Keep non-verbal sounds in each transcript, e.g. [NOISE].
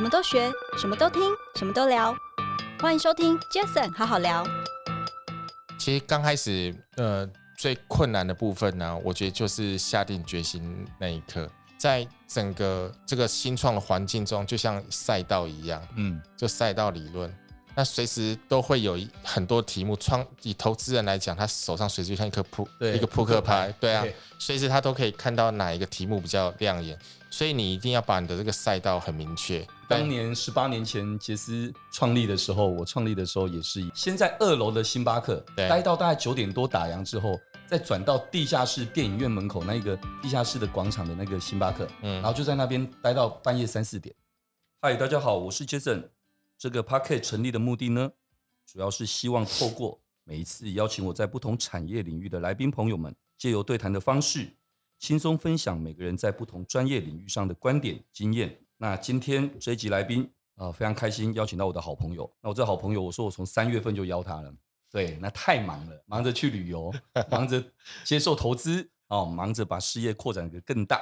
什么都学，什么都听，什么都聊。欢迎收听 Jason 好好聊。其实刚开始，呃，最困难的部分呢，我觉得就是下定决心那一刻，在整个这个新创的环境中，就像赛道一样，嗯，就赛道理论。那随时都会有很多题目，创以投资人来讲，他手上随时就像一颗扑一个扑克牌，对啊，随时他都可以看到哪一个题目比较亮眼，所以你一定要把你的这个赛道很明确。当年十八年前杰斯创立的时候，我创立的时候也是先在二楼的星巴克待到大概九点多打烊之后，再转到地下室电影院门口那个地下室的广场的那个星巴克，嗯，然后就在那边待到半夜三四点。嗨，大家好，我是杰森。这个 Podcast 成立的目的呢，主要是希望透过每一次邀请我在不同产业领域的来宾朋友们，借由对谈的方式，轻松分享每个人在不同专业领域上的观点经验。那今天这一集来宾啊、呃，非常开心邀请到我的好朋友。那我这好朋友，我说我从三月份就邀他了，对，那太忙了，忙着去旅游，[LAUGHS] 忙着接受投资，哦，忙着把事业扩展得更大。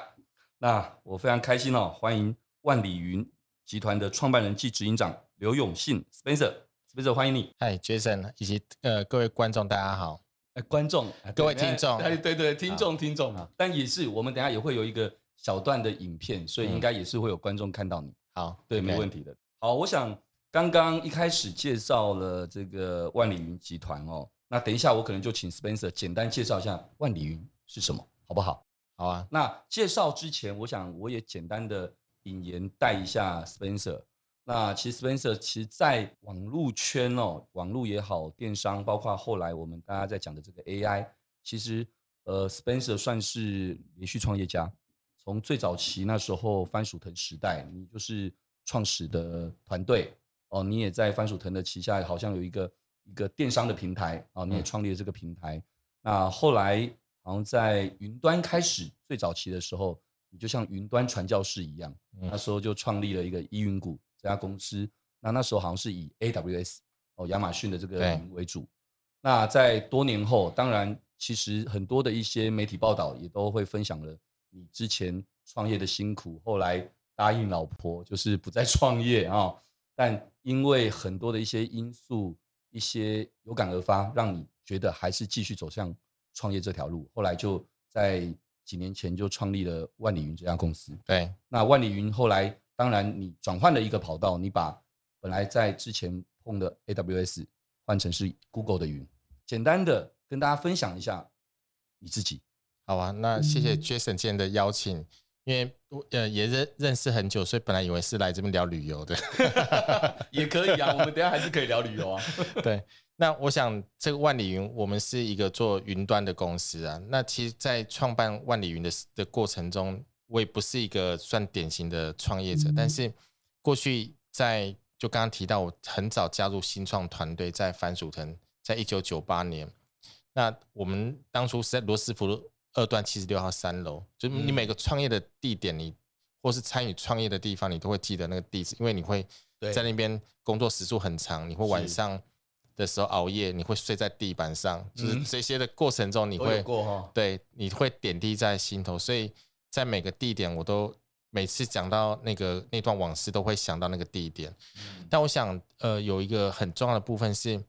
那我非常开心哦，欢迎万里云集团的创办人暨执行长。刘永信，Spencer，Spencer，欢迎你。嗨，Jason，以及呃各位观众，大家好。哎，观众，各位听众，哎，对对，听众，听众。但也是，我们等下也会有一个小段的影片，所以应该也是会有观众看到你。好，对，没问题的。好，我想刚刚一开始介绍了这个万里云集团哦，那等一下我可能就请 Spencer 简单介绍一下万里云是什么，好不好？好啊。那介绍之前，我想我也简单的引言带一下 Spencer。那其实 Spencer 其实在网络圈哦，网络也好，电商，包括后来我们大家在讲的这个 AI，其实呃，Spencer 算是连续创业家。从最早期那时候番薯藤时代，你就是创始的团队哦，你也在番薯藤的旗下，好像有一个一个电商的平台啊，你也创立了这个平台。嗯、那后来好像在云端开始最早期的时候，你就像云端传教士一样，那时候就创立了一个依云谷。这家公司，那那时候好像是以 AWS 哦，亚马逊的这个云为主。那在多年后，当然其实很多的一些媒体报道也都会分享了你之前创业的辛苦，后来答应老婆就是不再创业啊。但因为很多的一些因素，一些有感而发，让你觉得还是继续走向创业这条路。后来就在几年前就创立了万里云这家公司。对，那万里云后来。当然，你转换了一个跑道，你把本来在之前碰的 AWS 换成是 Google 的云。简单的跟大家分享一下你自己，好啊。那谢谢 Jason 今天的邀请，嗯、因为呃也认认识很久，所以本来以为是来这边聊旅游的，[LAUGHS] 也可以啊。我们等下还是可以聊旅游啊。[LAUGHS] 对，那我想这个万里云，我们是一个做云端的公司啊。那其实，在创办万里云的的过程中，我也不是一个算典型的创业者，但是过去在就刚刚提到，我很早加入新创团队，在番薯藤，在一九九八年，那我们当初是在罗斯福路二段七十六号三楼，就你每个创业的地点，你或是参与创业的地方，你都会记得那个地址，因为你会在那边工作时数很长，你会晚上的时候熬夜，你会睡在地板上，就是这些的过程中，你会对，你会点滴在心头，所以。在每个地点，我都每次讲到那个那段往事，都会想到那个地点。但我想，呃，有一个很重要的部分是，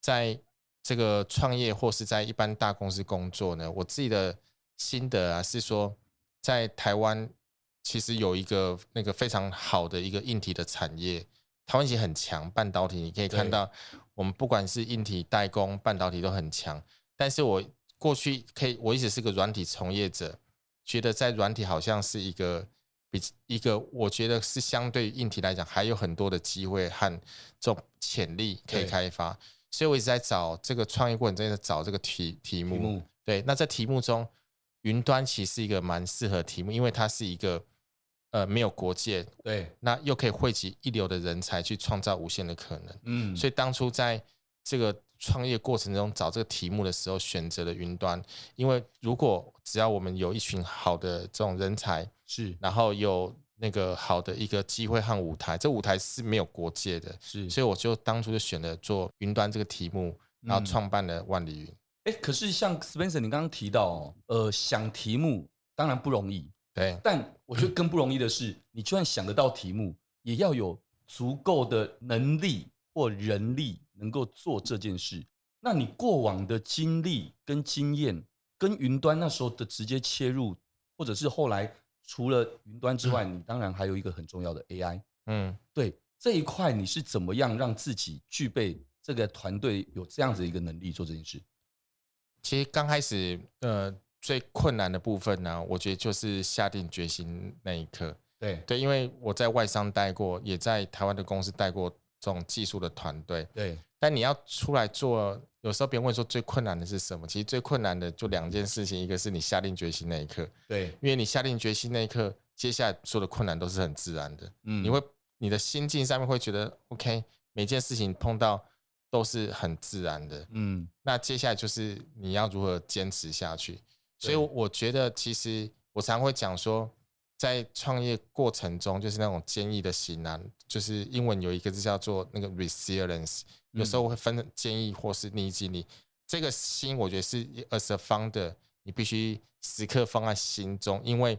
在这个创业或是在一般大公司工作呢，我自己的心得啊，是说，在台湾其实有一个那个非常好的一个硬体的产业，台湾已经很强，半导体你可以看到，我们不管是硬体代工，半导体都很强。但是我过去可以，我一直是个软体从业者。觉得在软体好像是一个比一个，我觉得是相对硬体来讲还有很多的机会和这种潜力可以开发，所以我一直在找这个创业过程中在找这个题题目。题目对，那在题目中，云端其实是一个蛮适合题目，因为它是一个呃没有国界，对，那又可以汇集一流的人才去创造无限的可能。嗯，所以当初在这个。创业过程中找这个题目的时候，选择了云端，因为如果只要我们有一群好的这种人才，是，然后有那个好的一个机会和舞台，这舞台是没有国界的，是，所以我就当初就选了做云端这个题目，然后创办了万里云。哎、嗯，可是像 Spencer 你刚刚提到，呃，想题目当然不容易，对，但我觉得更不容易的是，你就算想得到题目，也要有足够的能力或人力能够做这件事。那你过往的经历跟经验，跟云端那时候的直接切入，或者是后来除了云端之外，嗯、你当然还有一个很重要的 AI。嗯，对这一块你是怎么样让自己具备这个团队有这样子一个能力做这件事？其实刚开始，呃，最困难的部分呢，我觉得就是下定决心那一刻。对对，因为我在外商待过，也在台湾的公司待过这种技术的团队。对，但你要出来做，有时候别人问说最困难的是什么？其实最困难的就两件事情，一个是你下定决心那一刻。对，因为你下定决心那一刻，接下来所有的困难都是很自然的。嗯，你会你的心境上面会觉得 OK，每件事情碰到。都是很自然的，嗯，那接下来就是你要如何坚持下去。所以我觉得，其实我常会讲说，在创业过程中，就是那种坚毅的心啊，就是英文有一个字叫做那个 resilience，有时候会分坚毅或是逆境力。这个心，我觉得是 as a founder，你必须时刻放在心中，因为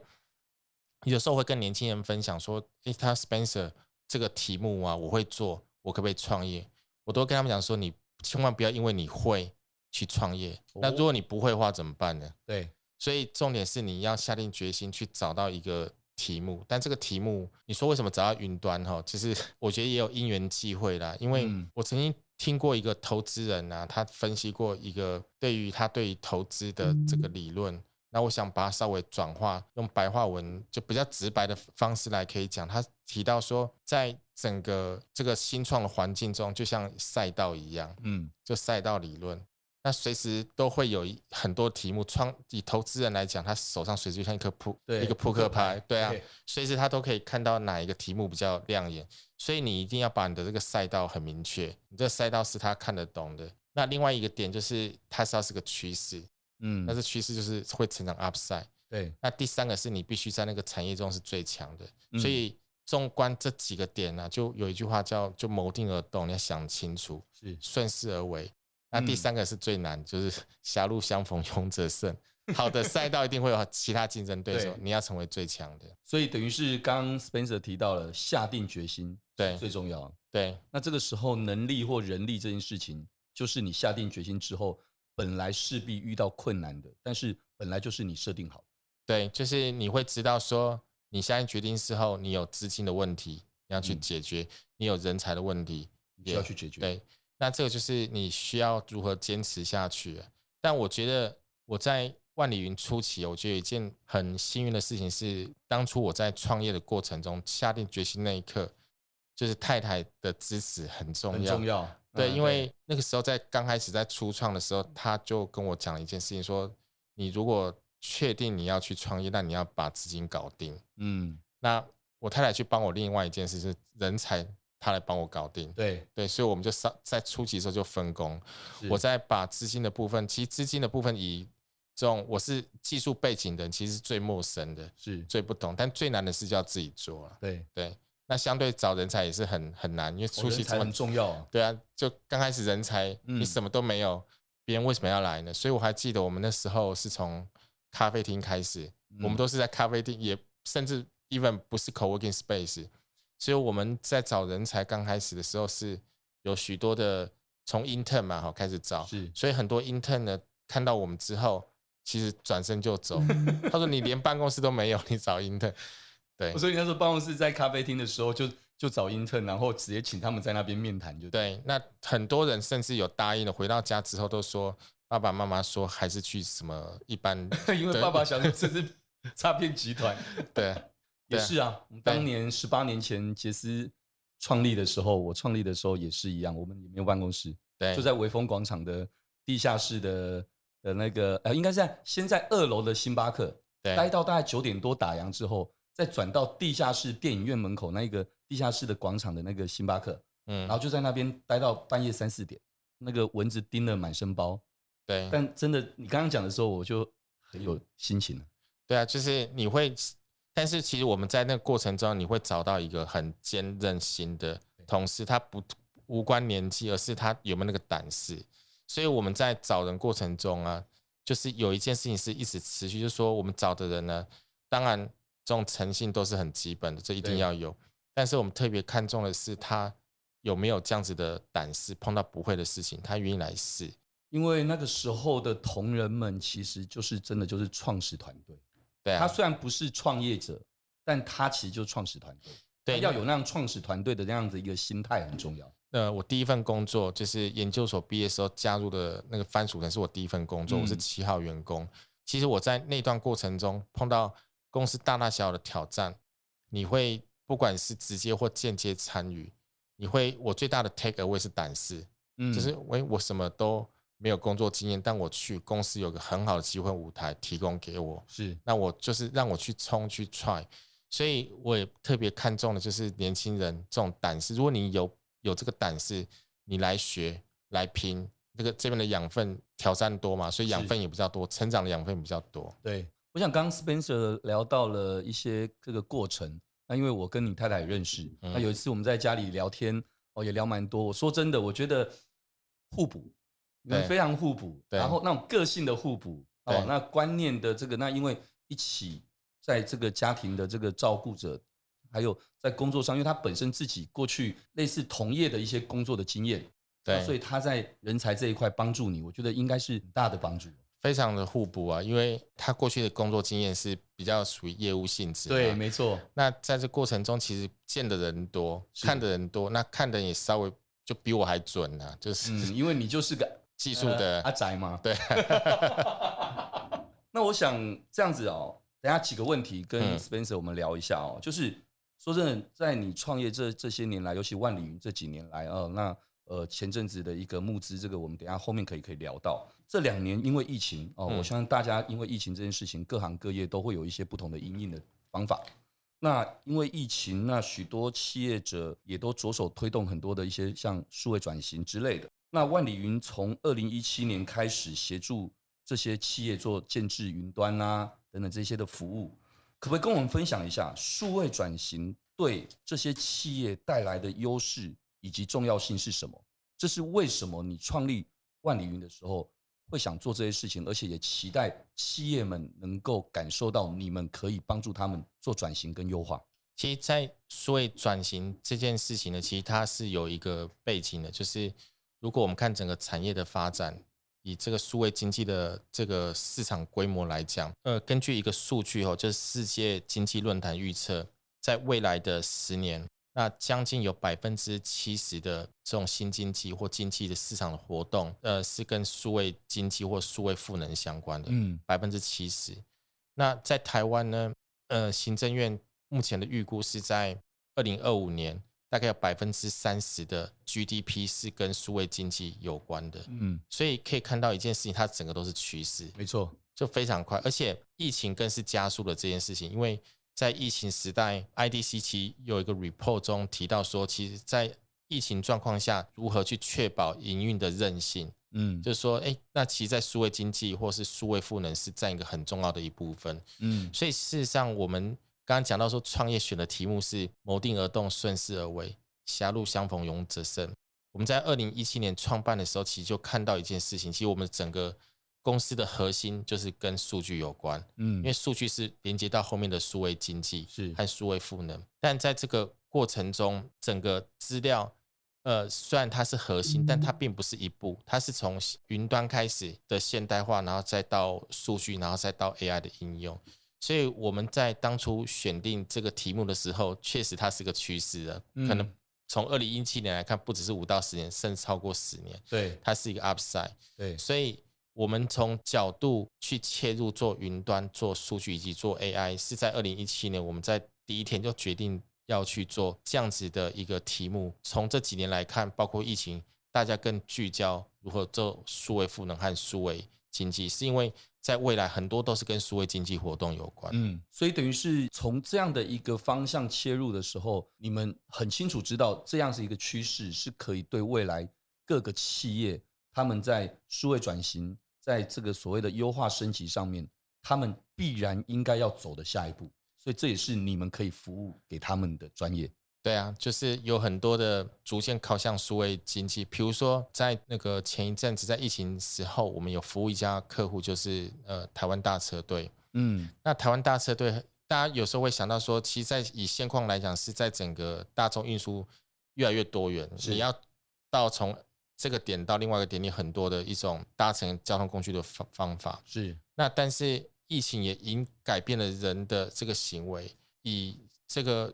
有时候会跟年轻人分享说，诶，他 Spencer 这个题目啊，我会做，我可不可以创业？我都跟他们讲说，你千万不要因为你会去创业，那如果你不会的话怎么办呢？对，所以重点是你要下定决心去找到一个题目，但这个题目，你说为什么找到云端哈？其实 [LAUGHS] 我觉得也有因缘际会啦，因为我曾经听过一个投资人啊，他分析过一个对于他对于投资的这个理论。那我想把它稍微转化，用白话文就比较直白的方式来可以讲。他提到说，在整个这个新创的环境中，就像赛道一样，嗯，就赛道理论，那随时都会有很多题目。创以投资人来讲，他手上随时就像一颗扑一个扑克牌，对啊，随时他都可以看到哪一个题目比较亮眼。所以你一定要把你的这个赛道很明确，你这个赛道是他看得懂的。那另外一个点就是，它是要是个趋势。嗯，但是趋势就是会成长 upside。对，那第三个是你必须在那个产业中是最强的。所以纵观这几个点呢、啊，就有一句话叫“就谋定而动”，你要想清楚，是顺势而为。那第三个是最难，就是 [LAUGHS] “狭路相逢勇者胜”。[LAUGHS] 好的赛道一定会有其他竞争对手，你要成为最强的。所以等于是刚 Spencer 提到了下定决心，对，最重要。对，那这个时候能力或人力这件事情，就是你下定决心之后。本来势必遇到困难的，但是本来就是你设定好。对，就是你会知道说，你下定决定之后，你有资金的问题你要去解决，嗯、你有人才的问题也要去解决。对，那这个就是你需要如何坚持下去。但我觉得我在万里云初期，我觉得有一件很幸运的事情是，当初我在创业的过程中下定决心那一刻，就是太太的支持很重要。很重要。对，因为那个时候在刚开始在初创的时候，他就跟我讲了一件事情，说你如果确定你要去创业，那你要把资金搞定。嗯，那我太太去帮我另外一件事是人才，他来帮我搞定。对对，所以我们就上在初期的时候就分工，我在把资金的部分，其实资金的部分以这种我是技术背景的人，其实是最陌生的，是最不懂，但最难的事就要自己做了。对对。那相对找人才也是很很难，因为初期很重要。对啊，就刚开始人才，你什么都没有，别人为什么要来呢？所以我还记得我们那时候是从咖啡厅开始，我们都是在咖啡厅，也甚至 even 不是 co-working space。所以我们在找人才刚开始的时候，是有许多的从 intern 嘛，哈开始找，是，所以很多 intern 呢看到我们之后，其实转身就走。[LAUGHS] 他说：“你连办公室都没有，[LAUGHS] 你找 intern。”对，所以那时候办公室在咖啡厅的时候就，就就找 intern，然后直接请他们在那边面谈，就对。对，那很多人甚至有答应了，回到家之后都说爸爸妈妈说还是去什么一般，[LAUGHS] 因为爸爸想说这是诈骗集团。对，也是啊。我们当年十八年前杰斯创立的时候，我创立的时候也是一样，我们也没有办公室，对，就在微风广场的地下室的的那个呃，应该是在先在二楼的星巴克，对，待到大概九点多打烊之后。再转到地下室电影院门口那个地下室的广场的那个星巴克，嗯，然后就在那边待到半夜三四点，那个蚊子叮了满身包，对。但真的，你刚刚讲的时候，我就很有心情了。对啊，就是你会，但是其实我们在那个过程中，你会找到一个很坚韧心的同事，他不无关年纪，而是他有没有那个胆识。所以我们在找人过程中啊，就是有一件事情是一直持续，就是说我们找的人呢，当然。这种诚信都是很基本的，这一定要有。但是我们特别看重的是他有没有这样子的胆识，碰到不会的事情，他愿意来试。因为那个时候的同仁们其实就是真的就是创始团队。对啊，他虽然不是创业者，但他其实就是创始团队。对，要有那样创始团队的那样子一个心态很重要。呃，我第一份工作就是研究所毕业时候加入的那个番薯藤，是我第一份工作，嗯、我是七号员工。其实我在那段过程中碰到公司大大小小的挑战，你会不管是直接或间接参与，你会我最大的 take away 是胆识，嗯，就是我我什么都没有工作经验，但我去公司有个很好的机会舞台提供给我，是，那我就是让我去冲去 try，所以我也特别看重的就是年轻人这种胆识，如果你有。有这个胆识，你来学来拼，这个这边的养分挑战多嘛，所以养分也比较多，成长的养分比较多。对，我想刚刚 Spencer 聊到了一些这个过程，那因为我跟你太太也认识，那有一次我们在家里聊天，哦，也聊蛮多。我说真的，我觉得互补，你们非常互补，然后那种个性的互补，哦，那观念的这个，那因为一起在这个家庭的这个照顾者。还有在工作上，因为他本身自己过去类似同业的一些工作的经验，对，所以他在人才这一块帮助你，我觉得应该是很大的帮助，非常的互补啊。因为他过去的工作经验是比较属于业务性质，对，没错。那在这过程中，其实见的人多，看的人多，那看的人也稍微就比我还准啊，就是、嗯、因为你就是个技术的、呃、阿宅吗，对。[LAUGHS] 那我想这样子哦，等下几个问题跟 Spencer 我们聊一下哦，嗯、就是。说真的，在你创业这这些年来，尤其万里云这几年来，呃，那呃前阵子的一个募资，这个我们等下后面可以可以聊到。这两年因为疫情哦，我相信大家因为疫情这件事情，各行各业都会有一些不同的因应的方法。那因为疫情，那许多企业者也都着手推动很多的一些像数位转型之类的。那万里云从二零一七年开始协助这些企业做建置云端啊等等这些的服务。可不可以跟我们分享一下数位转型对这些企业带来的优势以及重要性是什么？这是为什么你创立万里云的时候会想做这些事情，而且也期待企业们能够感受到你们可以帮助他们做转型跟优化。其实，在数位转型这件事情呢，其实它是有一个背景的，就是如果我们看整个产业的发展。以这个数位经济的这个市场规模来讲，呃，根据一个数据哦，就是世界经济论坛预测，在未来的十年，那将近有百分之七十的这种新经济或经济的市场的活动，呃，是跟数位经济或数位赋能相关的，嗯，百分之七十。那在台湾呢，呃，行政院目前的预估是在二零二五年。大概有百分之三十的 GDP 是跟数位经济有关的，嗯，所以可以看到一件事情，它整个都是趋势，没错，就非常快，而且疫情更是加速了这件事情，因为在疫情时代，IDC 其有一个 report 中提到说，其实，在疫情状况下，如何去确保营运的韧性，嗯，就是说，哎，那其实，在数位经济或是数位赋能是占一个很重要的一部分，嗯，所以事实上我们。刚刚讲到说，创业选的题目是谋定而动，顺势而为，狭路相逢勇者胜。我们在二零一七年创办的时候，其实就看到一件事情，其实我们整个公司的核心就是跟数据有关，嗯，因为数据是连接到后面的数位经济是和数位赋能。但在这个过程中，整个资料，呃，虽然它是核心，但它并不是一步，它是从云端开始的现代化，然后再到数据，然后再到 AI 的应用。所以我们在当初选定这个题目的时候，确实它是个趋势的。可能从二零一七年来看，不只是五到十年，甚至超过十年。对，它是一个 upside。对，所以我们从角度去切入做云端、做数据以及做 AI，是在二零一七年，我们在第一天就决定要去做这样子的一个题目。从这几年来看，包括疫情，大家更聚焦如何做数位赋能和数位经济，是因为。在未来，很多都是跟数位经济活动有关。嗯，所以等于是从这样的一个方向切入的时候，你们很清楚知道这样是一个趋势，是可以对未来各个企业他们在数位转型，在这个所谓的优化升级上面，他们必然应该要走的下一步。所以这也是你们可以服务给他们的专业。对啊，就是有很多的逐渐靠向数位经济。比如说，在那个前一阵子，在疫情时候，我们有服务一家客户，就是呃台湾大车队。嗯，那台湾大车队，大家有时候会想到说，其实，在以现况来讲，是在整个大众运输越来越多元，你要到从这个点到另外一个点，你很多的一种搭乘交通工具的方方法是。那但是疫情也已改变了人的这个行为。以这个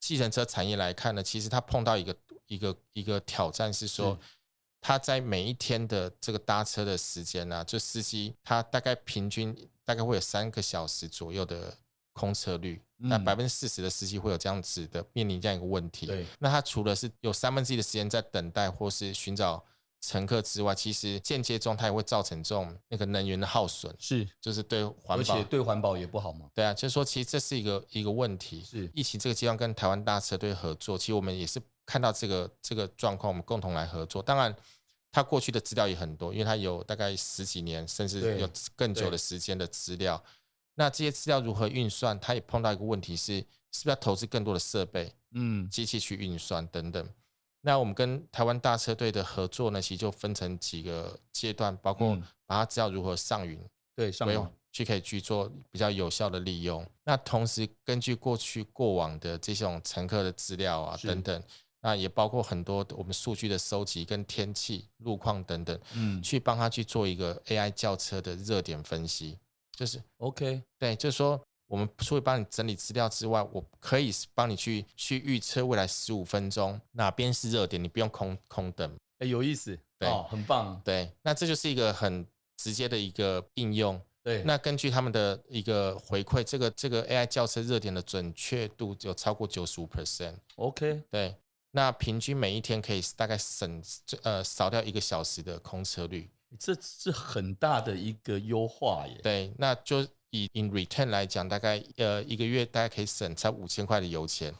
计程车产业来看呢，其实它碰到一个一个一个挑战是说，它在每一天的这个搭车的时间呢、啊，就司机他大概平均大概会有三个小时左右的空车率，那百分之四十的司机会有这样子的面临这样一个问题。那他除了是有三分之一的时间在等待或是寻找乘客之外，其实间接中它也会造成这种那个能源的耗损，是，就是对环保，而且对环保也不好嘛。对啊，就是说其实这是一个一个问题。是，疫情这个阶段跟台湾大车队合作，其实我们也是看到这个这个状况，我们共同来合作。当然，他过去的资料也很多，因为他有大概十几年甚至有更久的时间的资料。那这些资料如何运算？他也碰到一个问题是，是不是要投资更多的设备、嗯，机器去运算等等。那我们跟台湾大车队的合作呢，其实就分成几个阶段，包括把它知道如何上云，对，上云去可以去做比较有效的利用。那同时根据过去过往的这种乘客的资料啊等等，那也包括很多我们数据的收集跟天气、路况等等，嗯，去帮他去做一个 AI 叫车的热点分析。就是 OK，对，就是说，我们除了帮你整理资料之外，我可以帮你去去预测未来十五分钟哪边是热点，你不用空空等。哎，有意思，对，哦，很棒。对，那这就是一个很直接的一个应用。对，那根据他们的一个回馈，这个这个 AI 叫车热点的准确度有超过九十五 percent。OK，对，那平均每一天可以大概省呃少掉一个小时的空车率。这是很大的一个优化耶。对，那就以 in return 来讲，大概呃一个月大概可以省才五千块的油钱，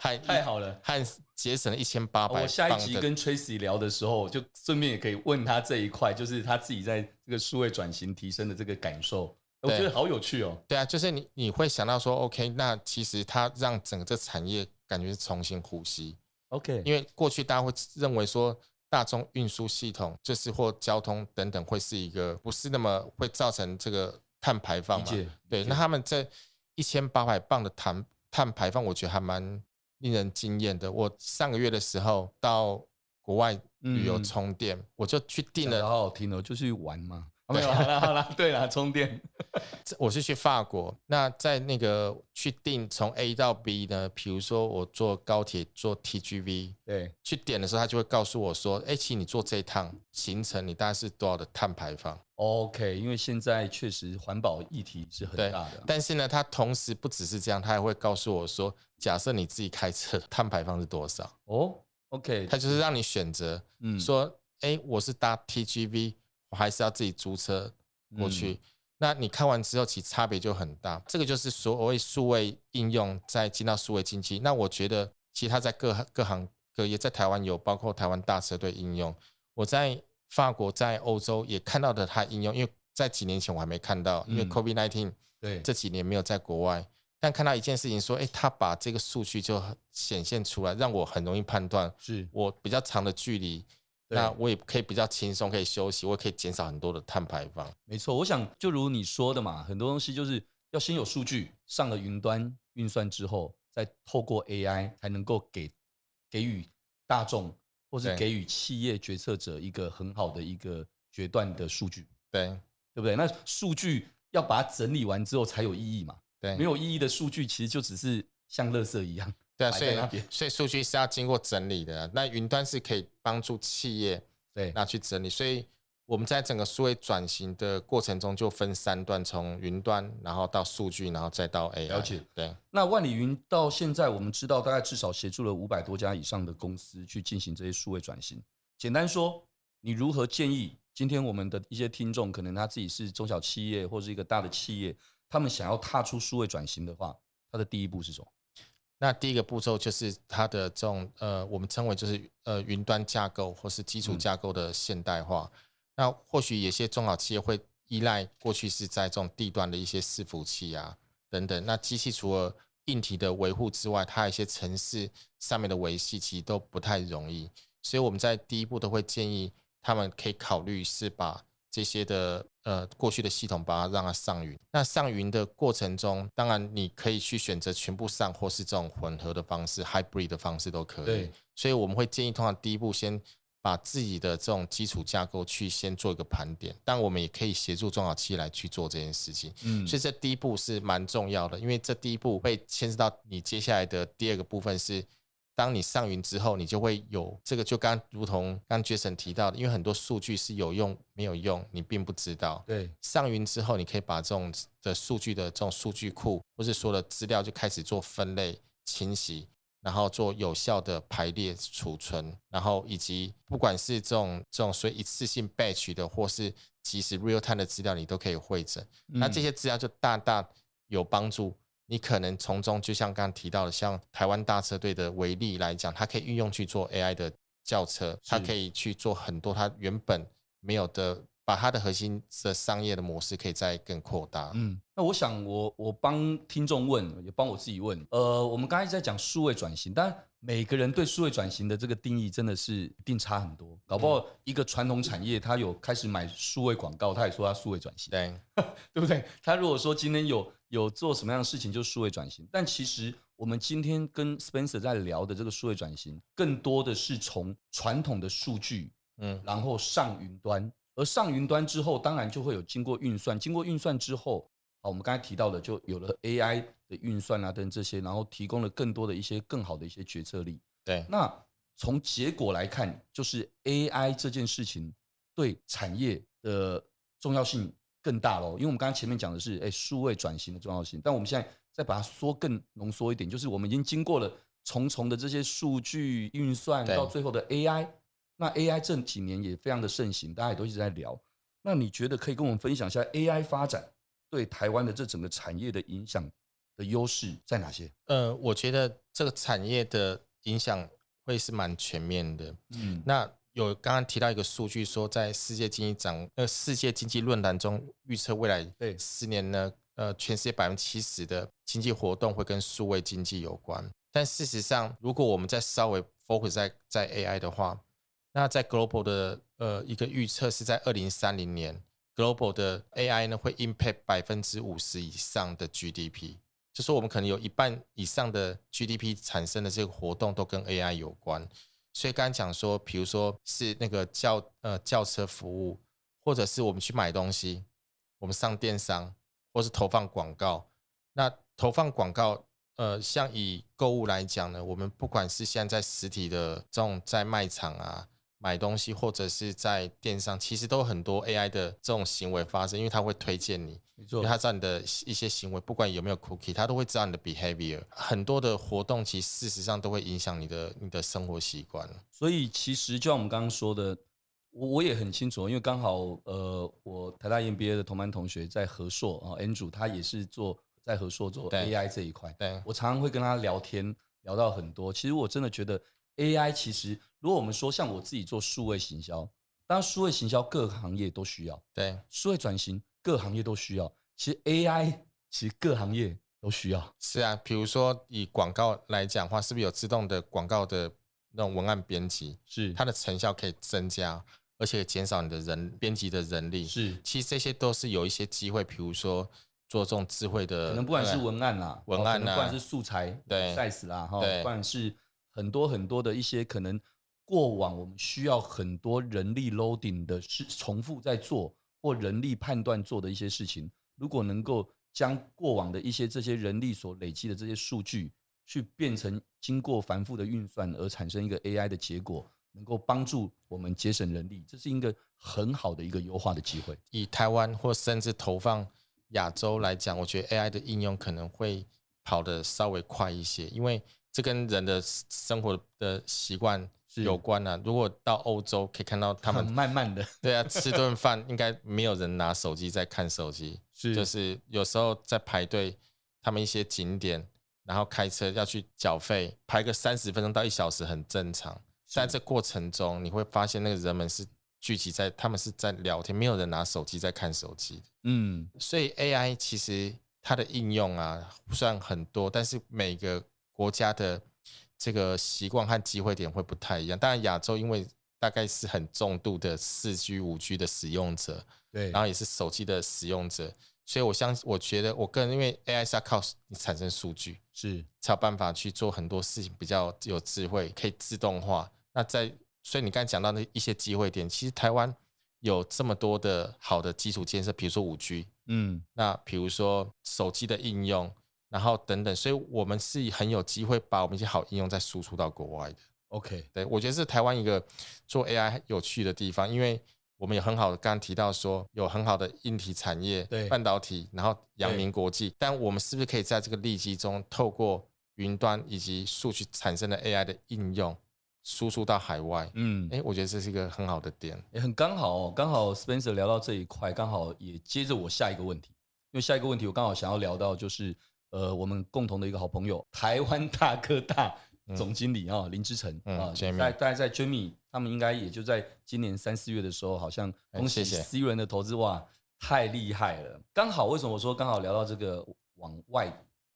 太好了，和节省了一千八百。我下一集跟 Tracy 聊的时候，就顺便也可以问他这一块，就是他自己在这个数位转型提升的这个感受，我觉得好有趣哦。对啊，就是你你会想到说，OK，那其实它让整个这产业感觉是重新呼吸。OK，因为过去大家会认为说。大众运输系统就是或交通等等，会是一个不是那么会造成这个碳排放嘛？对，那他们这一千八百磅的碳碳排放，我觉得还蛮令人惊艳的。我上个月的时候到国外旅游充电，嗯、我就去订了，好好听哦，就去玩嘛。没有，好了好了，对了，充电。我是去法国，那在那个去订从 A 到 B 呢，比如说我坐高铁坐 TGV，对，去点的时候，他就会告诉我说，哎，其实你坐这一趟行程，你大概是多少的碳排放？OK，因为现在确实环保议题是很大的。但是呢，他同时不只是这样，他还会告诉我说，假设你自己开车，碳排放是多少？哦，OK，他就是让你选择，嗯，说，哎，我是搭 TGV。还是要自己租车过去，嗯、那你看完之后，其实差别就很大。这个就是所谓数位应用，在进到数位经济。那我觉得，其实它在各各行各业，在台湾有，包括台湾大车队应用。我在法国、在欧洲也看到的它应用，因为在几年前我还没看到，因为 COVID nineteen 对这几年没有在国外，但看到一件事情，说，诶，他把这个数据就显现出来，让我很容易判断，是我比较长的距离。那我也可以比较轻松，可以休息，我也可以减少很多的碳排放。没错，我想就如你说的嘛，很多东西就是要先有数据上了云端运算之后，再透过 AI 才能够给给予大众或是给予企业决策者一个很好的一个决断的数据。对，对不对？那数据要把它整理完之后才有意义嘛。对，没有意义的数据其实就只是像垃圾一样。对啊，所以所以数据是要经过整理的。那云端是可以帮助企业对拿去整理。所以我们在整个数位转型的过程中，就分三段：从云端，然后到数据，然后再到 AI。了解。对。那万里云到现在，我们知道大概至少协助了五百多家以上的公司去进行这些数位转型。简单说，你如何建议今天我们的一些听众，可能他自己是中小企业或是一个大的企业，他们想要踏出数位转型的话，他的第一步是什么？那第一个步骤就是它的这种呃，我们称为就是呃云端架构或是基础架构的现代化。嗯、那或许有些中小企业会依赖过去是在这种地段的一些伺服器啊等等。那机器除了硬体的维护之外，它有一些城市上面的维系其实都不太容易。所以我们在第一步都会建议他们可以考虑是把这些的呃过去的系统，把它让它上云。那上云的过程中，当然你可以去选择全部上，或是这种混合的方式，hybrid 的方式都可以。对，所以我们会建议，通常第一步先把自己的这种基础架构去先做一个盘点，但我们也可以协助中小企业来去做这件事情。嗯，所以这第一步是蛮重要的，因为这第一步会牵涉到你接下来的第二个部分是。当你上云之后，你就会有这个，就刚如同刚 Jason 提到的，因为很多数据是有用没有用，你并不知道。对，上云之后，你可以把这种的数据的这种数据库，或是说的资料，就开始做分类、清洗，然后做有效的排列、储存，然后以及不管是这种这种所以一次性 batch 的，或是即时 real time 的资料，你都可以汇整。嗯、那这些资料就大大有帮助。你可能从中，就像刚刚提到的，像台湾大车队的为例来讲，它可以运用去做 AI 的轿车，它可以去做很多它原本没有的，把它的核心的商业的模式可以再更扩大。嗯，那我想我我帮听众问，也帮我自己问，呃，我们刚才在讲数位转型，但每个人对数位转型的这个定义真的是一定差很多，搞不好一个传统产业，它有开始买数位广告，他也说他数位转型，对，[LAUGHS] 对不对？他如果说今天有。有做什么样的事情就是数位转型，但其实我们今天跟 Spencer 在聊的这个数位转型，更多的是从传统的数据，嗯，然后上云端，而上云端之后，当然就会有经过运算，经过运算之后，好，我们刚才提到的就有了 AI 的运算啊等这些，然后提供了更多的一些更好的一些决策力。对，那从结果来看，就是 AI 这件事情对产业的重要性。更大喽，因为我们刚刚前面讲的是，哎，数位转型的重要性。但我们现在再把它缩更浓缩一点，就是我们已经经过了重重的这些数据运算，到最后的 AI。那 AI 这几年也非常的盛行，大家也都一直在聊。那你觉得可以跟我们分享一下 AI 发展对台湾的这整个产业的影响的优势在哪些？呃，我觉得这个产业的影响会是蛮全面的。嗯，那。有刚刚提到一个数据，说在世界经济展呃世界经济论坛中预测未来对十年呢，呃全世界百分之七十的经济活动会跟数位经济有关。但事实上，如果我们再稍微 focus 在在 AI 的话，那在 global 的呃一个预测是在二零三零年，global 的 AI 呢会 impact 百分之五十以上的 GDP，就说我们可能有一半以上的 GDP 产生的这个活动都跟 AI 有关。所以刚才讲说，比如说是那个叫呃轿车服务，或者是我们去买东西，我们上电商，或是投放广告。那投放广告，呃，像以购物来讲呢，我们不管是现在在实体的这种在卖场啊。买东西或者是在电商，其实都有很多 AI 的这种行为发生，因为它会推荐你，它知道你的一些行为，不管有没有 cookie，它都会知道你的 behavior。很多的活动其实事实上都会影响你的你的生活习惯。所以其实就像我们刚刚说的，我我也很清楚，因为刚好呃，我台大 EMBA 的同班同学在和硕啊，Andrew 他也是做在和硕做 AI 这一块，对，我常常会跟他聊天，聊到很多。其实我真的觉得 AI 其实。如果我们说像我自己做数位行销，当然数位行销各行业都需要，对，数位转型各行业都需要，其实 AI 其实各行业都需要。是啊，比如说以广告来讲的话，是不是有自动的广告的那种文案编辑？是，它的成效可以增加，而且减少你的人编辑的人力。是，其实这些都是有一些机会，比如说做这种智慧的，可能不管是文案啦，文案啦，不管是素材，对，size 啦，哈，不管是很多很多的一些可能。过往我们需要很多人力 loading 的是重复在做或人力判断做的一些事情，如果能够将过往的一些这些人力所累积的这些数据，去变成经过繁复的运算而产生一个 AI 的结果，能够帮助我们节省人力，这是一个很好的一个优化的机会。以台湾或甚至投放亚洲来讲，我觉得 AI 的应用可能会跑得稍微快一些，因为这跟人的生活的习惯。有关啊，如果到欧洲可以看到他们慢慢的，[LAUGHS] 对啊，吃顿饭应该没有人拿手机在看手机，[LAUGHS] 是就是有时候在排队，他们一些景点，然后开车要去缴费，排个三十分钟到一小时很正常。在这过程中，你会发现那个人们是聚集在，他们是在聊天，没有人拿手机在看手机。嗯，所以 AI 其实它的应用啊，不算很多，但是每个国家的。这个习惯和机会点会不太一样。当然，亚洲因为大概是很重度的四 G、五 G 的使用者，对，然后也是手机的使用者，所以我相信，我觉得我个人因为 AI 是要靠你产生数据，是才有办法去做很多事情，比较有智慧，可以自动化。那在所以你刚才讲到的一些机会点，其实台湾有这么多的好的基础建设，比如说五 G，嗯，那比如说手机的应用，然后等等，所以我们是很有机会把我们一些好应用再输出到国外的。OK，对，我觉得是台湾一个做 AI 有趣的地方，因为我们有很好的，刚刚提到说有很好的硬体产业，对，半导体，然后扬名国际，但我们是不是可以在这个利基中，透过云端以及数据产生的 AI 的应用，输出到海外？嗯，哎，我觉得这是一个很好的点，也很刚好哦，刚好 Spencer 聊到这一块，刚好也接着我下一个问题，因为下一个问题我刚好想要聊到就是，呃，我们共同的一个好朋友，[LAUGHS] 台湾大哥大。总经理啊，林之诚啊，大大概在 Jamie，他们应该也就在今年三四月的时候，好像恭喜 C 轮的投资哇，太厉害了！刚好为什么我说刚好聊到这个往外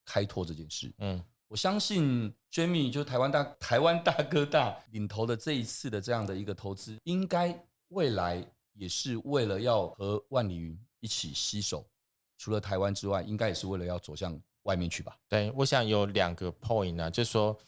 开拓这件事？嗯，我相信 Jamie 就台湾大 [LAUGHS] 台湾大哥大领头的这一次的这样的一个投资，应该未来也是为了要和万里云一起携手，除了台湾之外，应该也是为了要走向外面去吧？对，我想有两个 point 呢，就是说。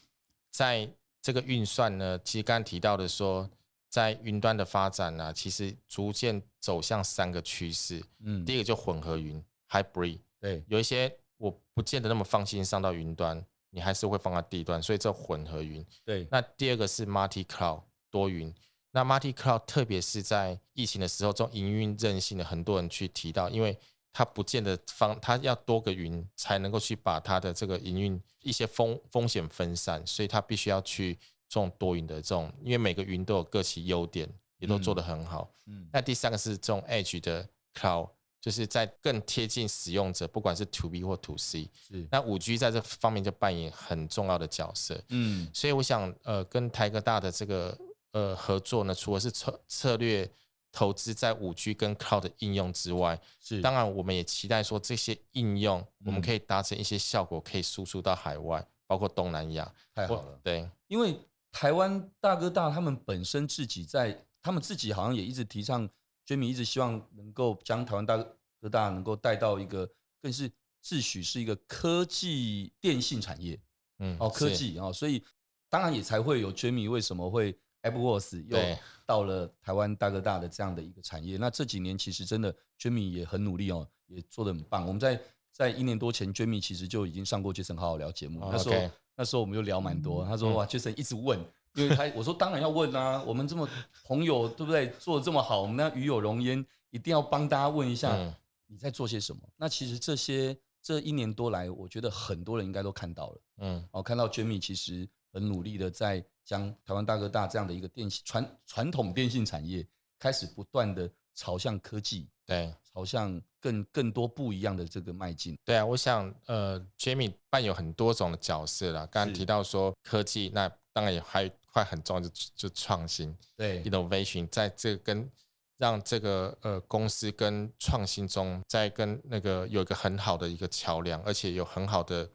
在这个运算呢，其实刚刚提到的说，在云端的发展呢，其实逐渐走向三个趋势。嗯，第一个就混合云 （hybrid），对，有一些我不见得那么放心上到云端，你还是会放在地端，所以这混合云。对，那第二个是 multi cloud 多云。那 multi cloud 特别是在疫情的时候，这种营运韧性的很多人去提到，因为它不见得方，它要多个云才能够去把它的这个营运一些风风险分散，所以它必须要去这种多云的这种，因为每个云都有各其优点，也都做得很好。嗯，那第三个是这种 edge 的 cloud，就是在更贴近使用者，不管是 to B 或 to C。是，那五 G 在这方面就扮演很重要的角色。嗯，所以我想，呃，跟台哥大的这个呃合作呢，除了是策策略。投资在五 G 跟 Cloud 的应用之外，是。当然我们也期待说这些应用我们可以达成一些效果，可以输出到海外，包括东南亚。太好了，对，因为台湾大哥大他们本身自己在，他们自己好像也一直提倡，Jamie 一直希望能够将台湾大哥大能够带到一个更是自诩是一个科技电信产业，嗯，哦，科技啊，所以当然也才会有 Jamie 为什么会 AppWorks 又。到了台湾大哥大的这样的一个产业，那这几年其实真的 Jamie 也很努力哦，也做得很棒。我们在在一年多前，Jamie 其实就已经上过 Jason 好好聊节目，那时候那时候我们就聊蛮多。他说哇，Jason 一直问，因为他我说当然要问啊，我们这么朋友对不对？做的这么好，我们那与有荣焉，一定要帮大家问一下你在做些什么。那其实这些这一年多来，我觉得很多人应该都看到了，嗯，哦，看到 Jamie 其实很努力的在。将台湾大哥大这样的一个电信传传统电信产业开始不断的朝向科技，对，朝向更更多不一样的这个迈进。对啊，我想呃，Jamie 扮有很多种的角色啦。刚刚提到说科技，那当然也还块很重要的就就创新，对，innovation，在这个跟让这个呃公司跟创新中，在跟那个有一个很好的一个桥梁，而且有很好的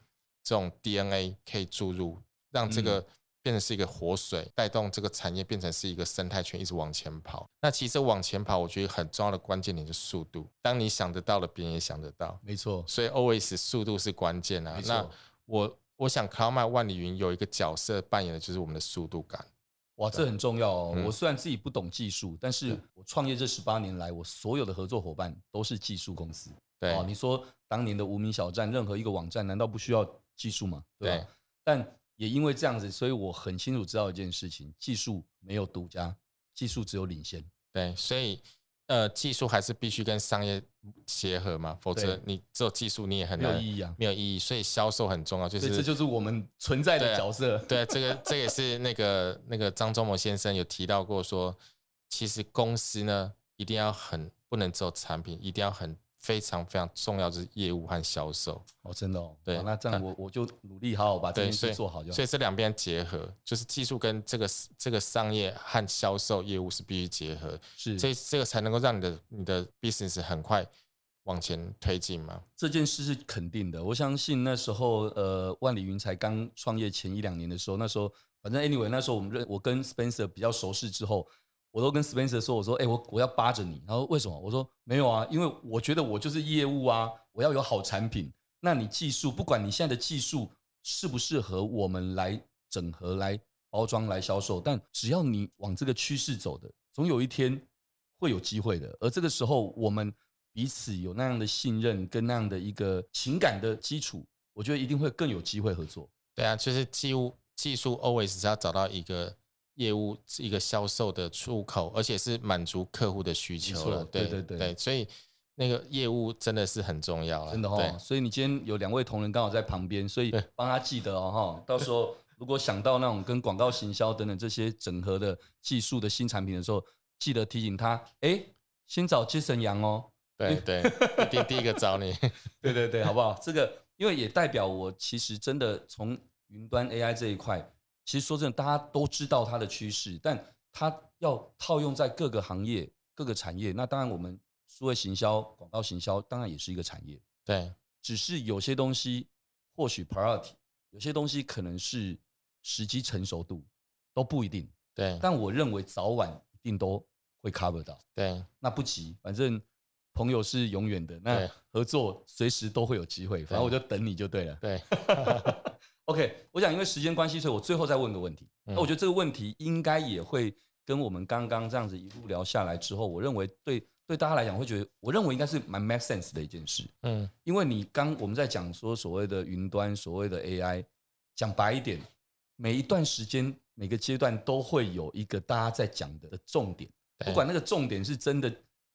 这种 DNA 可以注入，让这个。嗯变成是一个活水，带动这个产业变成是一个生态圈，一直往前跑。那其实往前跑，我觉得很重要的关键点就是速度。当你想得到的，别人也想得到。没错，所以 always 速度是关键啊。那我我想 CloudMile 万里云有一个角色扮演的就是我们的速度感。哇，这很重要哦。嗯、我虽然自己不懂技术，但是我创业这十八年来，我所有的合作伙伴都是技术公司。对，哦，你说当年的无名小站，任何一个网站，难道不需要技术吗？对，对，但也因为这样子，所以我很清楚知道一件事情：技术没有独家，技术只有领先。对，所以呃，技术还是必须跟商业结合嘛，否则你只有技术你也很难，没有意义啊，没有意义。所以销售很重要，就是这就是我们存在的角色。对，对，这个这也是那个那个张忠谋先生有提到过，说其实公司呢一定要很不能只有产品，一定要很。非常非常重要就是业务和销售哦，真的哦，对，那这样我我就努力好好把这件事做好就好。所以这两边结合，就是技术跟这个这个商业和销售业务是必须结合，是，所以这个才能够让你的你的 business 很快往前推进嘛。这件事是肯定的，我相信那时候呃，万里云才刚创业前一两年的时候，那时候反正 anyway 那时候我们认我跟 Spencer 比较熟识之后。我都跟 Spencer 说，我说，哎、我我要扒着你。然后为什么？我说没有啊，因为我觉得我就是业务啊，我要有好产品。那你技术，不管你现在的技术适不适合我们来整合、来包装、来销售，但只要你往这个趋势走的，总有一天会有机会的。而这个时候，我们彼此有那样的信任跟那样的一个情感的基础，我觉得一定会更有机会合作。对啊，就是技术技术 always 是要找到一个业务一个销售的出口，而且是满足客户的需求了。对对对对，所以。那个业务真的是很重要啊，真的哈、哦。所以你今天有两位同仁刚好在旁边，所以帮他记得哦哈。到时候如果想到那种跟广告行销等等这些整合的技术的新产品的时候，记得提醒他，哎，先找 Jason 杨哦。对对，一定第一个找你。[LAUGHS] 对对对，好不好？这个因为也代表我其实真的从云端 AI 这一块，其实说真的，大家都知道它的趋势，但它要套用在各个行业、各个产业，那当然我们。数位行销、广告行销当然也是一个产业，对。只是有些东西或许 priority，有些东西可能是时机成熟度都不一定，对。但我认为早晚一定都会 cover 到，对。那不急，反正朋友是永远的，那合作随时都会有机会，反正我就等你就对了，对。[LAUGHS] [LAUGHS] OK，我想因为时间关系，所以我最后再问个问题。那我觉得这个问题应该也会跟我们刚刚这样子一路聊下来之后，我认为对。对大家来讲，会觉得我认为应该是蛮 make sense 的一件事，嗯，因为你刚我们在讲说所谓的云端，所谓的 AI，讲白一点，每一段时间每个阶段都会有一个大家在讲的重点，不管那个重点是真的，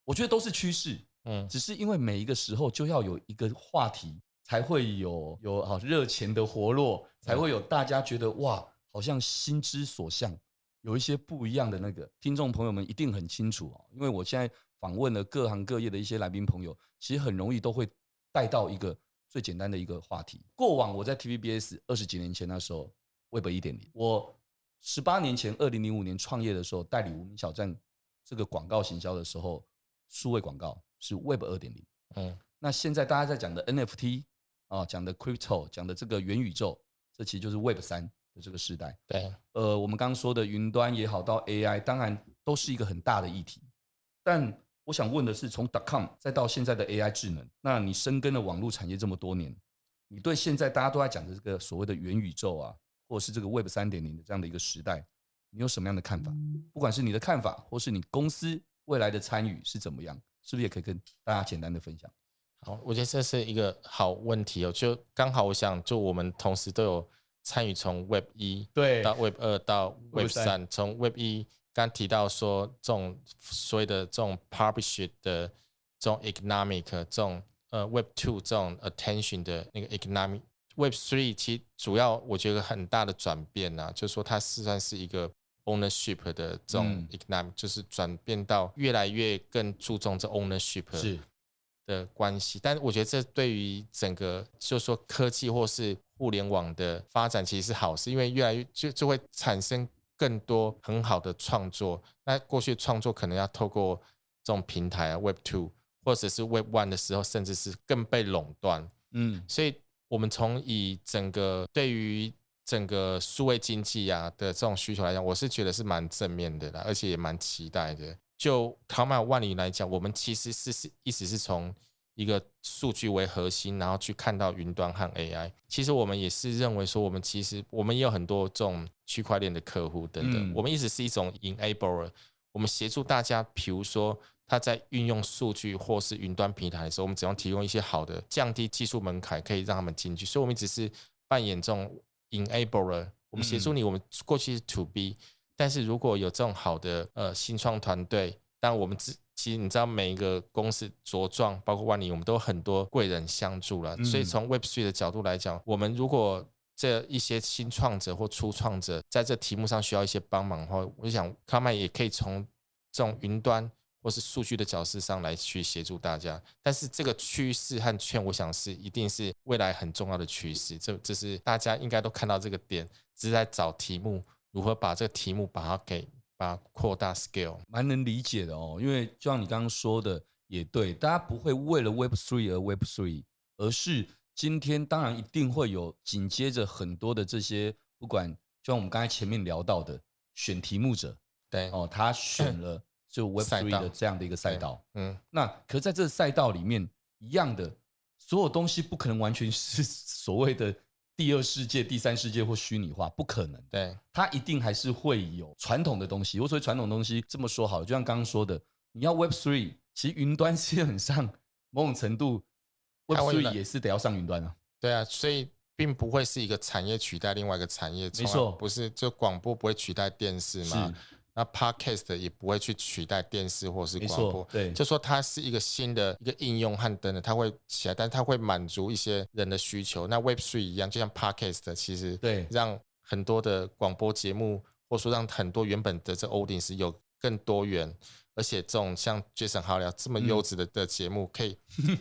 我觉得都是趋势，嗯，只是因为每一个时候就要有一个话题，才会有有好热钱的活络，才会有大家觉得哇，好像心之所向，有一些不一样的那个听众朋友们一定很清楚哦，因为我现在。访问了各行各业的一些来宾朋友，其实很容易都会带到一个最简单的一个话题。过往我在 TVBS 二十几年前那时候，Web 一点零；我十八年前二零零五年创业的时候，代理无名小站这个广告行销的时候，数位广告是 Web 二点零。嗯，那现在大家在讲的 NFT 啊，讲的 Crypto，讲的这个元宇宙，这其实就是 Web 三的这个时代。对，呃，我们刚刚说的云端也好，到 AI，当然都是一个很大的议题，但我想问的是，从 .com 再到现在的 AI 智能，那你深耕了网络产业这么多年，你对现在大家都在讲的这个所谓的元宇宙啊，或者是这个 Web 三点零的这样的一个时代，你有什么样的看法？不管是你的看法，或是你公司未来的参与是怎么样，是不是也可以跟大家简单的分享？好，我觉得这是一个好问题哦。就刚好我想，就我们同时都有参与从 Web 一对到 Web 二到 Web 三，从 Web 一。刚提到说，这种所谓的这种 partnership 的这种 economic 这种呃 Web Two 这种 attention 的那个 economic Web Three 其实主要我觉得很大的转变呢、啊，就是说它实际上是一个 ownership 的这种 economic，、嗯、就是转变到越来越更注重这 ownership 的关系。但是我觉得这对于整个就是说科技或是互联网的发展其实是好事，因为越来越就就会产生。更多很好的创作，那过去创作可能要透过这种平台啊，Web Two 或者是 Web One 的时候，甚至是更被垄断。嗯，所以我们从以整个对于整个数位经济啊的这种需求来讲，我是觉得是蛮正面的啦，而且也蛮期待的。就考玛万里来讲，我们其实是是一直是从。一个数据为核心，然后去看到云端和 AI。其实我们也是认为说，我们其实我们也有很多这种区块链的客户等等。我们一直是一种 enabler，我们协助大家，比如说他在运用数据或是云端平台的时候，我们只要提供一些好的，降低技术门槛，可以让他们进去。所以，我们只是扮演这种 enabler，我们协助你。我们过去是 to B，但是如果有这种好的呃新创团队，但我们只。其实你知道，每一个公司茁壮，包括万里，我们都很多贵人相助了。所以从 Web3 的角度来讲，我们如果这一些新创者或初创者在这题目上需要一些帮忙的话，我想考玛也可以从这种云端或是数据的角色上来去协助大家。但是这个趋势和圈，我想是一定是未来很重要的趋势。这这是大家应该都看到这个点，只是在找题目，如何把这个题目把它给。把它扩大 scale，蛮能理解的哦。因为就像你刚刚说的，也对，大家不会为了 Web Three 而 Web Three，而是今天当然一定会有紧接着很多的这些，不管就像我们刚才前面聊到的选题目者，对哦，他选了就 [COUGHS] Web Three 的这样的一个赛道，嗯，那可是在这个赛道里面，一样的所有东西不可能完全是所谓的第二世界、第三世界或虚拟化，不可能。对，它一定还是会有传统的东西。我所谓传统东西，这么说好了，就像刚刚说的，你要 Web Three，其实云端基本上某种程度 Web Three 也是得要上云端啊。对啊，所以。并不会是一个产业取代另外一个产业，没错，不是就广播不会取代电视嘛？那 Podcast 也不会去取代电视或是广播，对，就说它是一个新的一个应用和等等，它会起来，但是它会满足一些人的需求。那 Web Three 一样，就像 Podcast 其实对让很多的广播节目，或者说让很多原本的这 Audience 有更多元，而且这种像 Jason 好聊这么优质的的节目可以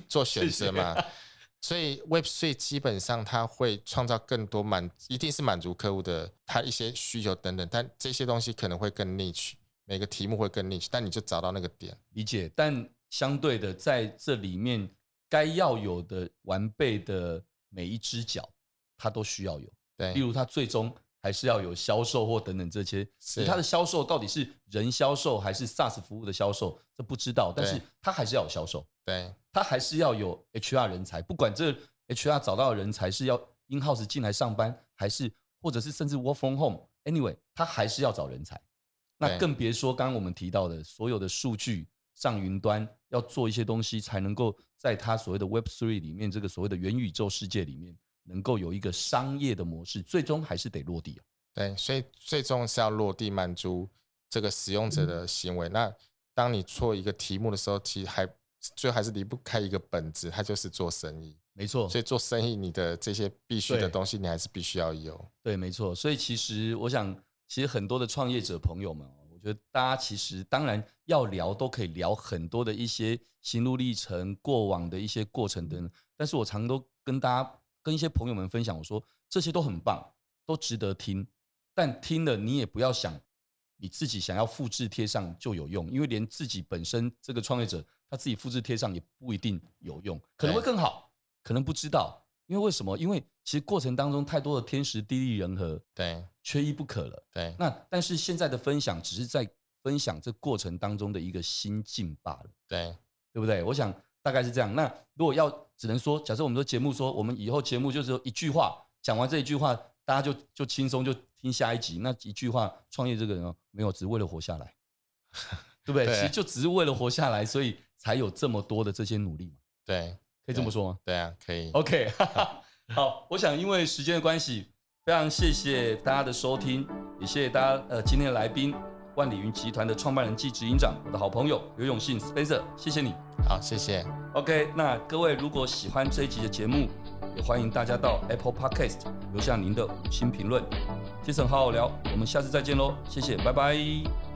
做选择嘛？[LAUGHS] 所以 Web3 基本上它会创造更多满，一定是满足客户的他一些需求等等，但这些东西可能会更 niche，每个题目会更 niche，但你就找到那个点。理解，但相对的，在这里面该要有的完备的每一只脚，它都需要有。对，例如它最终。还是要有销售或等等这些，是它的销售到底是人销售还是 SaaS 服务的销售，这不知道。但是它还是要有销售，对，他还是要有 HR 人才，不管这 HR 找到的人才是要 in house 进来上班，还是或者是甚至 work from home，anyway，他还是要找人才。那更别说刚刚我们提到的所有的数据上云端，要做一些东西，才能够在他所谓的 Web Three 里面这个所谓的元宇宙世界里面。能够有一个商业的模式，最终还是得落地啊。对，所以最终是要落地，满足这个使用者的行为。嗯、那当你做一个题目的时候，其实还最后还是离不开一个本质，它就是做生意。没错，所以做生意，你的这些必须的东西，你还是必须要有。对，没错。所以其实我想，其实很多的创业者朋友们，我觉得大家其实当然要聊，都可以聊很多的一些心路历程、过往的一些过程等等。但是我常都跟大家。跟一些朋友们分享，我说这些都很棒，都值得听，但听了你也不要想你自己想要复制贴上就有用，因为连自己本身这个创业者他自己复制贴上也不一定有用，可能会更好，可能不知道，因为为什么？因为其实过程当中太多的天时地利人和，对，缺一不可了，对。那但是现在的分享只是在分享这过程当中的一个心境罢了，对，对不对？我想大概是这样。那如果要。只能说，假设我们的节目说，我们以后节目就只有一句话，讲完这一句话，大家就就轻松就听下一集。那一句话，创业这个人哦，没有，只是为了活下来，[LAUGHS] 对不对？对其实就只是为了活下来，所以才有这么多的这些努力嘛。对，可以这么说吗？对，对啊，可以。OK，[LAUGHS] 好，我想因为时间的关系，非常谢谢大家的收听，也谢谢大家呃今天的来宾。万里云集团的创办人暨执行长，我的好朋友刘永信 Spencer，谢谢你。好，谢谢。OK，那各位如果喜欢这一集的节目，也欢迎大家到 Apple Podcast 留下您的五星评论。杰森好好聊，我们下次再见喽，谢谢，拜拜。